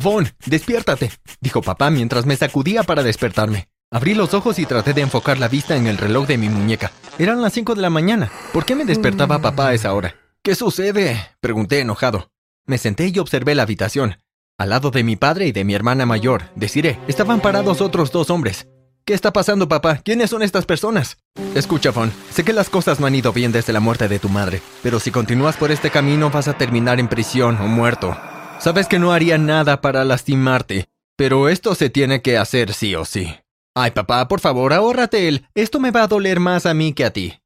Von, despiértate, dijo papá mientras me sacudía para despertarme. Abrí los ojos y traté de enfocar la vista en el reloj de mi muñeca. Eran las cinco de la mañana. ¿Por qué me despertaba papá a esa hora? ¿Qué sucede? pregunté enojado. Me senté y observé la habitación. Al lado de mi padre y de mi hermana mayor, deciré, estaban parados otros dos hombres. ¿Qué está pasando, papá? ¿Quiénes son estas personas? Escucha, Von, sé que las cosas no han ido bien desde la muerte de tu madre, pero si continúas por este camino vas a terminar en prisión o muerto. Sabes que no haría nada para lastimarte, pero esto se tiene que hacer sí o sí. Ay, papá, por favor, ahórrate él. Esto me va a doler más a mí que a ti.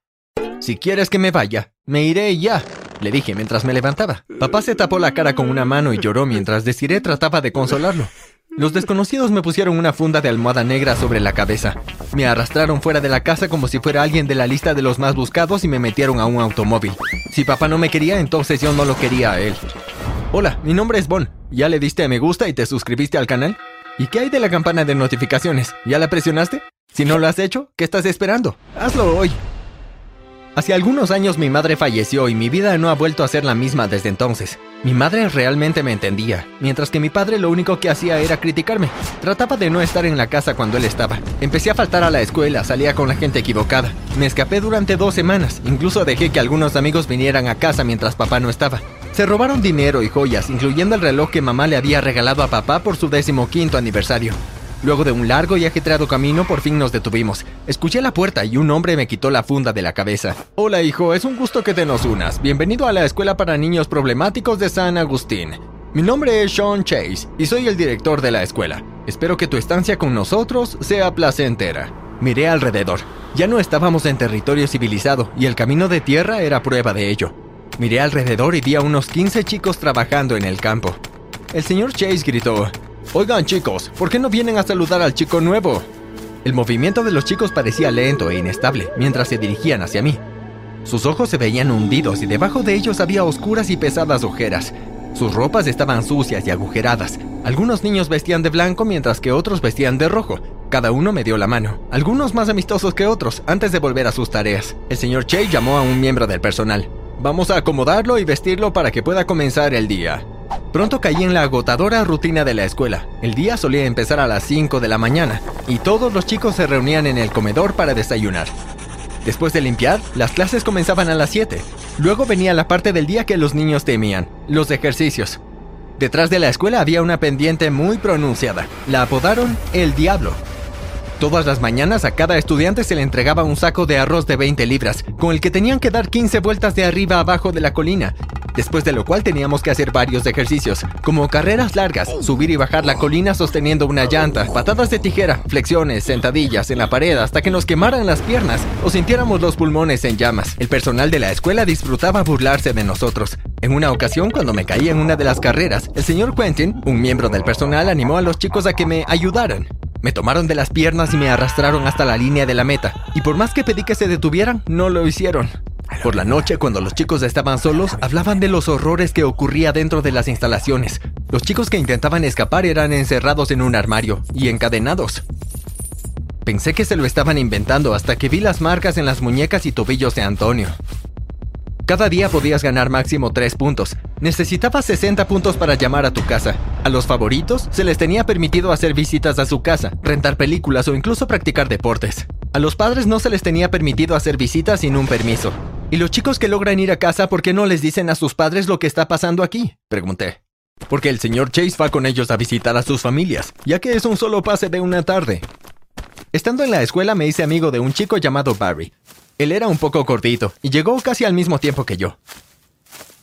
Si quieres que me vaya, me iré ya, le dije mientras me levantaba. Papá se tapó la cara con una mano y lloró mientras Desiree trataba de consolarlo. Los desconocidos me pusieron una funda de almohada negra sobre la cabeza. Me arrastraron fuera de la casa como si fuera alguien de la lista de los más buscados y me metieron a un automóvil. Si papá no me quería, entonces yo no lo quería a él. Hola, mi nombre es Bon. ¿Ya le diste a me gusta y te suscribiste al canal? ¿Y qué hay de la campana de notificaciones? ¿Ya la presionaste? Si no lo has hecho, ¿qué estás esperando? Hazlo hoy. Hace algunos años mi madre falleció y mi vida no ha vuelto a ser la misma desde entonces. Mi madre realmente me entendía, mientras que mi padre lo único que hacía era criticarme. Trataba de no estar en la casa cuando él estaba. Empecé a faltar a la escuela, salía con la gente equivocada. Me escapé durante dos semanas, incluso dejé que algunos amigos vinieran a casa mientras papá no estaba. Se robaron dinero y joyas, incluyendo el reloj que mamá le había regalado a papá por su decimoquinto aniversario. Luego de un largo y ajetreado camino, por fin nos detuvimos. Escuché la puerta y un hombre me quitó la funda de la cabeza. Hola, hijo, es un gusto que te nos unas. Bienvenido a la Escuela para Niños Problemáticos de San Agustín. Mi nombre es Sean Chase y soy el director de la escuela. Espero que tu estancia con nosotros sea placentera. Miré alrededor. Ya no estábamos en territorio civilizado y el camino de tierra era prueba de ello. Miré alrededor y vi a unos 15 chicos trabajando en el campo. El señor Chase gritó, Oigan chicos, ¿por qué no vienen a saludar al chico nuevo? El movimiento de los chicos parecía lento e inestable mientras se dirigían hacia mí. Sus ojos se veían hundidos y debajo de ellos había oscuras y pesadas ojeras. Sus ropas estaban sucias y agujeradas. Algunos niños vestían de blanco mientras que otros vestían de rojo. Cada uno me dio la mano, algunos más amistosos que otros, antes de volver a sus tareas. El señor Che llamó a un miembro del personal. Vamos a acomodarlo y vestirlo para que pueda comenzar el día. Pronto caí en la agotadora rutina de la escuela. El día solía empezar a las 5 de la mañana y todos los chicos se reunían en el comedor para desayunar. Después de limpiar, las clases comenzaban a las 7. Luego venía la parte del día que los niños temían, los ejercicios. Detrás de la escuela había una pendiente muy pronunciada. La apodaron El Diablo. Todas las mañanas a cada estudiante se le entregaba un saco de arroz de 20 libras, con el que tenían que dar 15 vueltas de arriba abajo de la colina, después de lo cual teníamos que hacer varios ejercicios, como carreras largas, subir y bajar la colina sosteniendo una llanta, patadas de tijera, flexiones, sentadillas en la pared hasta que nos quemaran las piernas o sintiéramos los pulmones en llamas. El personal de la escuela disfrutaba burlarse de nosotros. En una ocasión, cuando me caí en una de las carreras, el señor Quentin, un miembro del personal, animó a los chicos a que me ayudaran. Me tomaron de las piernas y me arrastraron hasta la línea de la meta, y por más que pedí que se detuvieran, no lo hicieron. Por la noche, cuando los chicos estaban solos, hablaban de los horrores que ocurría dentro de las instalaciones. Los chicos que intentaban escapar eran encerrados en un armario y encadenados. Pensé que se lo estaban inventando hasta que vi las marcas en las muñecas y tobillos de Antonio. Cada día podías ganar máximo 3 puntos. Necesitabas 60 puntos para llamar a tu casa. A los favoritos se les tenía permitido hacer visitas a su casa, rentar películas o incluso practicar deportes. A los padres no se les tenía permitido hacer visitas sin un permiso. ¿Y los chicos que logran ir a casa por qué no les dicen a sus padres lo que está pasando aquí? Pregunté. Porque el señor Chase va con ellos a visitar a sus familias, ya que es un solo pase de una tarde. Estando en la escuela me hice amigo de un chico llamado Barry. Él era un poco gordito y llegó casi al mismo tiempo que yo.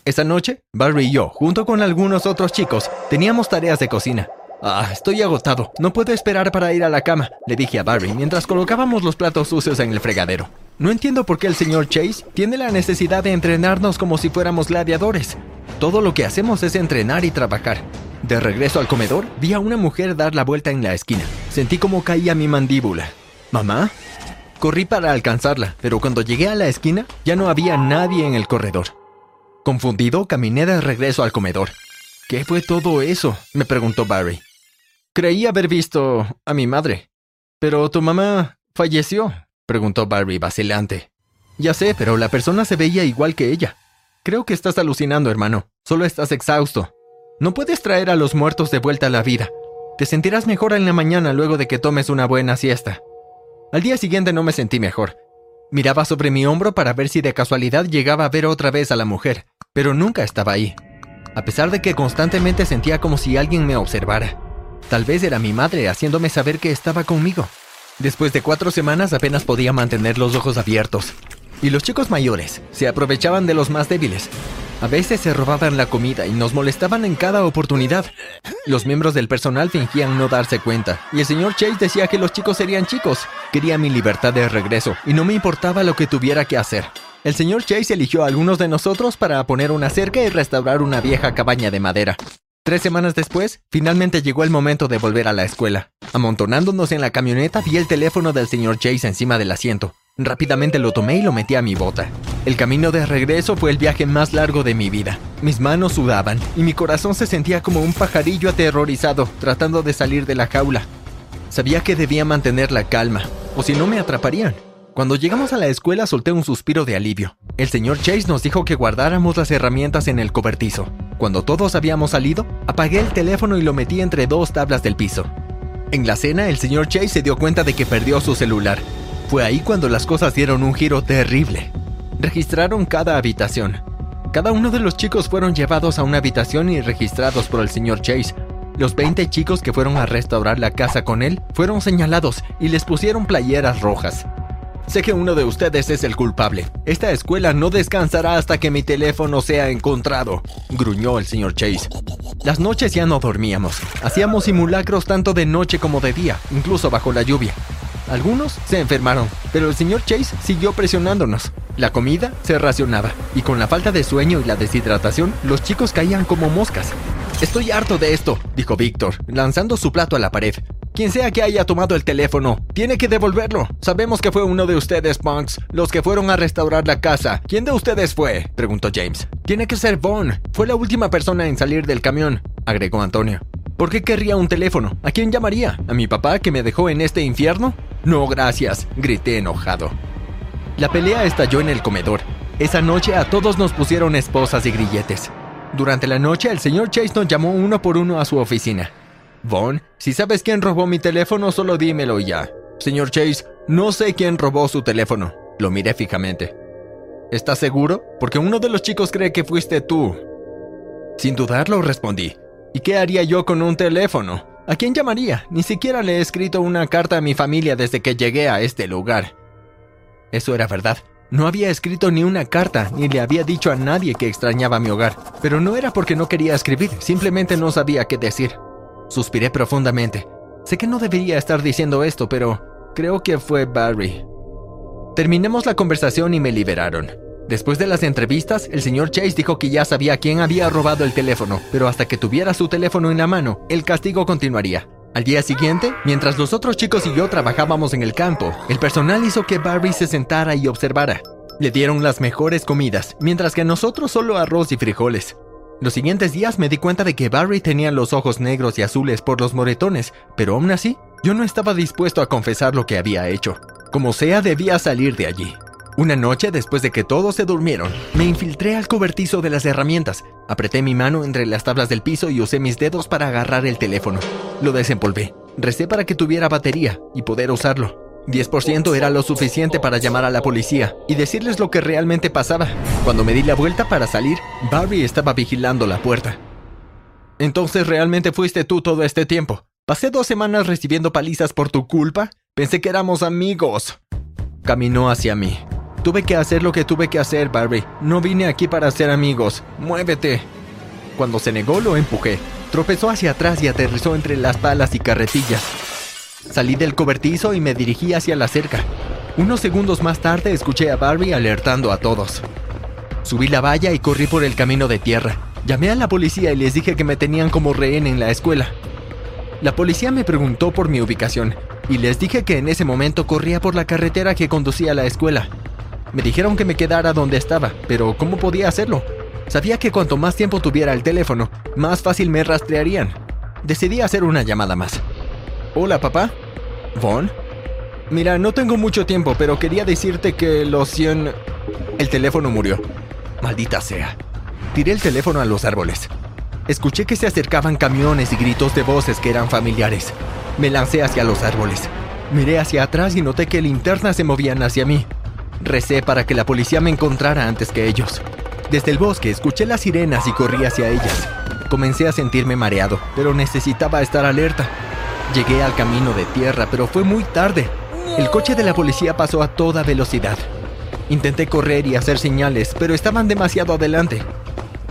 Esa noche, Barry y yo, junto con algunos otros chicos, teníamos tareas de cocina. Ah, estoy agotado. No puedo esperar para ir a la cama, le dije a Barry mientras colocábamos los platos sucios en el fregadero. No entiendo por qué el señor Chase tiene la necesidad de entrenarnos como si fuéramos gladiadores. Todo lo que hacemos es entrenar y trabajar. De regreso al comedor, vi a una mujer dar la vuelta en la esquina. Sentí como caía mi mandíbula. ¿Mamá? Corrí para alcanzarla, pero cuando llegué a la esquina ya no había nadie en el corredor. Confundido, caminé de regreso al comedor. ¿Qué fue todo eso? me preguntó Barry. Creí haber visto a mi madre. Pero tu mamá falleció, preguntó Barry vacilante. Ya sé, pero la persona se veía igual que ella. Creo que estás alucinando, hermano. Solo estás exhausto. No puedes traer a los muertos de vuelta a la vida. Te sentirás mejor en la mañana luego de que tomes una buena siesta. Al día siguiente no me sentí mejor. Miraba sobre mi hombro para ver si de casualidad llegaba a ver otra vez a la mujer, pero nunca estaba ahí. A pesar de que constantemente sentía como si alguien me observara. Tal vez era mi madre haciéndome saber que estaba conmigo. Después de cuatro semanas apenas podía mantener los ojos abiertos. Y los chicos mayores se aprovechaban de los más débiles. A veces se robaban la comida y nos molestaban en cada oportunidad. Los miembros del personal fingían no darse cuenta, y el señor Chase decía que los chicos serían chicos. Quería mi libertad de regreso, y no me importaba lo que tuviera que hacer. El señor Chase eligió a algunos de nosotros para poner una cerca y restaurar una vieja cabaña de madera. Tres semanas después, finalmente llegó el momento de volver a la escuela. Amontonándonos en la camioneta, vi el teléfono del señor Chase encima del asiento. Rápidamente lo tomé y lo metí a mi bota. El camino de regreso fue el viaje más largo de mi vida. Mis manos sudaban y mi corazón se sentía como un pajarillo aterrorizado tratando de salir de la jaula. Sabía que debía mantener la calma, o si no me atraparían. Cuando llegamos a la escuela solté un suspiro de alivio. El señor Chase nos dijo que guardáramos las herramientas en el cobertizo. Cuando todos habíamos salido, apagué el teléfono y lo metí entre dos tablas del piso. En la cena, el señor Chase se dio cuenta de que perdió su celular. Fue ahí cuando las cosas dieron un giro terrible. Registraron cada habitación. Cada uno de los chicos fueron llevados a una habitación y registrados por el señor Chase. Los 20 chicos que fueron a restaurar la casa con él fueron señalados y les pusieron playeras rojas. Sé que uno de ustedes es el culpable. Esta escuela no descansará hasta que mi teléfono sea encontrado, gruñó el señor Chase. Las noches ya no dormíamos. Hacíamos simulacros tanto de noche como de día, incluso bajo la lluvia. Algunos se enfermaron, pero el señor Chase siguió presionándonos. La comida se racionaba, y con la falta de sueño y la deshidratación, los chicos caían como moscas. Estoy harto de esto, dijo Víctor, lanzando su plato a la pared. Quien sea que haya tomado el teléfono, tiene que devolverlo. Sabemos que fue uno de ustedes, punks, los que fueron a restaurar la casa. ¿Quién de ustedes fue? preguntó James. Tiene que ser Vaughn. Fue la última persona en salir del camión, agregó Antonio. ¿Por qué querría un teléfono? ¿A quién llamaría? ¿A mi papá que me dejó en este infierno? No, gracias, grité enojado. La pelea estalló en el comedor. Esa noche a todos nos pusieron esposas y grilletes. Durante la noche el señor Chase llamó uno por uno a su oficina. Vaughn, si sabes quién robó mi teléfono, solo dímelo ya. Señor Chase, no sé quién robó su teléfono. Lo miré fijamente. ¿Estás seguro? Porque uno de los chicos cree que fuiste tú. Sin dudarlo, respondí. ¿Y qué haría yo con un teléfono? ¿A quién llamaría? Ni siquiera le he escrito una carta a mi familia desde que llegué a este lugar. Eso era verdad. No había escrito ni una carta, ni le había dicho a nadie que extrañaba mi hogar. Pero no era porque no quería escribir, simplemente no sabía qué decir. Suspiré profundamente. Sé que no debería estar diciendo esto, pero creo que fue Barry. Terminemos la conversación y me liberaron. Después de las entrevistas, el señor Chase dijo que ya sabía quién había robado el teléfono, pero hasta que tuviera su teléfono en la mano, el castigo continuaría. Al día siguiente, mientras los otros chicos y yo trabajábamos en el campo, el personal hizo que Barry se sentara y observara. Le dieron las mejores comidas, mientras que nosotros solo arroz y frijoles. Los siguientes días me di cuenta de que Barry tenía los ojos negros y azules por los moretones, pero aún así, yo no estaba dispuesto a confesar lo que había hecho. Como sea, debía salir de allí. Una noche, después de que todos se durmieron, me infiltré al cobertizo de las herramientas, apreté mi mano entre las tablas del piso y usé mis dedos para agarrar el teléfono. Lo desempolvé, recé para que tuviera batería y poder usarlo. 10% era lo suficiente para llamar a la policía y decirles lo que realmente pasaba. Cuando me di la vuelta para salir, Barry estaba vigilando la puerta. Entonces realmente fuiste tú todo este tiempo. Pasé dos semanas recibiendo palizas por tu culpa. Pensé que éramos amigos. Caminó hacia mí. Tuve que hacer lo que tuve que hacer, Barry. No vine aquí para ser amigos. Muévete. Cuando se negó, lo empujé. Tropezó hacia atrás y aterrizó entre las palas y carretillas. Salí del cobertizo y me dirigí hacia la cerca. Unos segundos más tarde escuché a Barry alertando a todos. Subí la valla y corrí por el camino de tierra. Llamé a la policía y les dije que me tenían como rehén en la escuela. La policía me preguntó por mi ubicación y les dije que en ese momento corría por la carretera que conducía a la escuela. Me dijeron que me quedara donde estaba, pero ¿cómo podía hacerlo? Sabía que cuanto más tiempo tuviera el teléfono, más fácil me rastrearían. Decidí hacer una llamada más. Hola, papá. ¿Von? Mira, no tengo mucho tiempo, pero quería decirte que los 100... El teléfono murió. Maldita sea. Tiré el teléfono a los árboles. Escuché que se acercaban camiones y gritos de voces que eran familiares. Me lancé hacia los árboles. Miré hacia atrás y noté que linternas se movían hacia mí. Recé para que la policía me encontrara antes que ellos. Desde el bosque escuché las sirenas y corrí hacia ellas. Comencé a sentirme mareado, pero necesitaba estar alerta. Llegué al camino de tierra, pero fue muy tarde. El coche de la policía pasó a toda velocidad. Intenté correr y hacer señales, pero estaban demasiado adelante.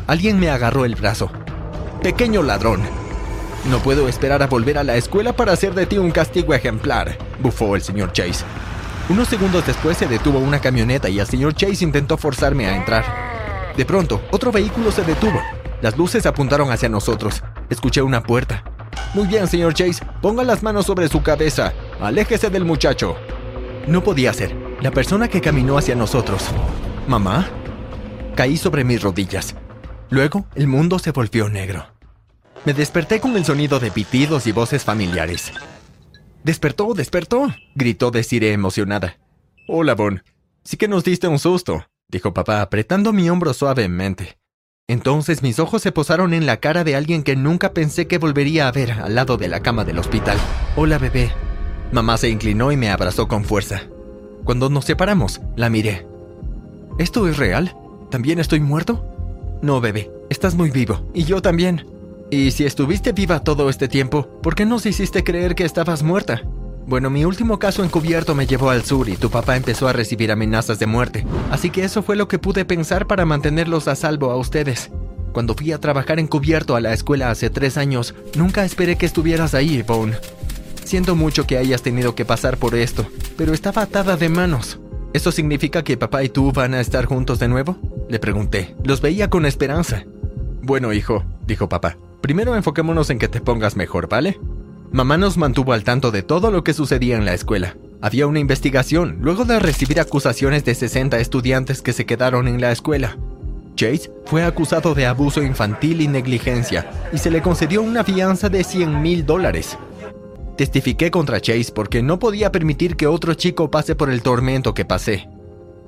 Alguien me agarró el brazo. Pequeño ladrón. No puedo esperar a volver a la escuela para hacer de ti un castigo ejemplar, bufó el señor Chase. Unos segundos después se detuvo una camioneta y el señor Chase intentó forzarme a entrar. De pronto, otro vehículo se detuvo. Las luces apuntaron hacia nosotros. Escuché una puerta. Muy bien, señor Chase, ponga las manos sobre su cabeza. Aléjese del muchacho. No podía ser. La persona que caminó hacia nosotros. ¿Mamá? Caí sobre mis rodillas. Luego, el mundo se volvió negro. Me desperté con el sonido de pitidos y voces familiares. ¡Despertó, despertó! gritó Desiree emocionada. Hola, Bon. Sí que nos diste un susto, dijo papá apretando mi hombro suavemente. Entonces mis ojos se posaron en la cara de alguien que nunca pensé que volvería a ver al lado de la cama del hospital. Hola, bebé. Mamá se inclinó y me abrazó con fuerza. Cuando nos separamos, la miré. ¿Esto es real? ¿También estoy muerto? No, bebé, estás muy vivo, y yo también. Y si estuviste viva todo este tiempo, ¿por qué nos hiciste creer que estabas muerta? Bueno, mi último caso encubierto me llevó al sur y tu papá empezó a recibir amenazas de muerte, así que eso fue lo que pude pensar para mantenerlos a salvo a ustedes. Cuando fui a trabajar encubierto a la escuela hace tres años, nunca esperé que estuvieras ahí, Yvonne. Siento mucho que hayas tenido que pasar por esto, pero estaba atada de manos. ¿Eso significa que papá y tú van a estar juntos de nuevo? Le pregunté. Los veía con esperanza. Bueno, hijo, dijo papá. Primero enfoquémonos en que te pongas mejor, ¿vale? Mamá nos mantuvo al tanto de todo lo que sucedía en la escuela. Había una investigación luego de recibir acusaciones de 60 estudiantes que se quedaron en la escuela. Chase fue acusado de abuso infantil y negligencia y se le concedió una fianza de 100 mil dólares. Testifiqué contra Chase porque no podía permitir que otro chico pase por el tormento que pasé.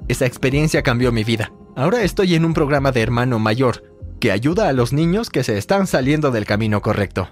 Esa experiencia cambió mi vida. Ahora estoy en un programa de hermano mayor que ayuda a los niños que se están saliendo del camino correcto.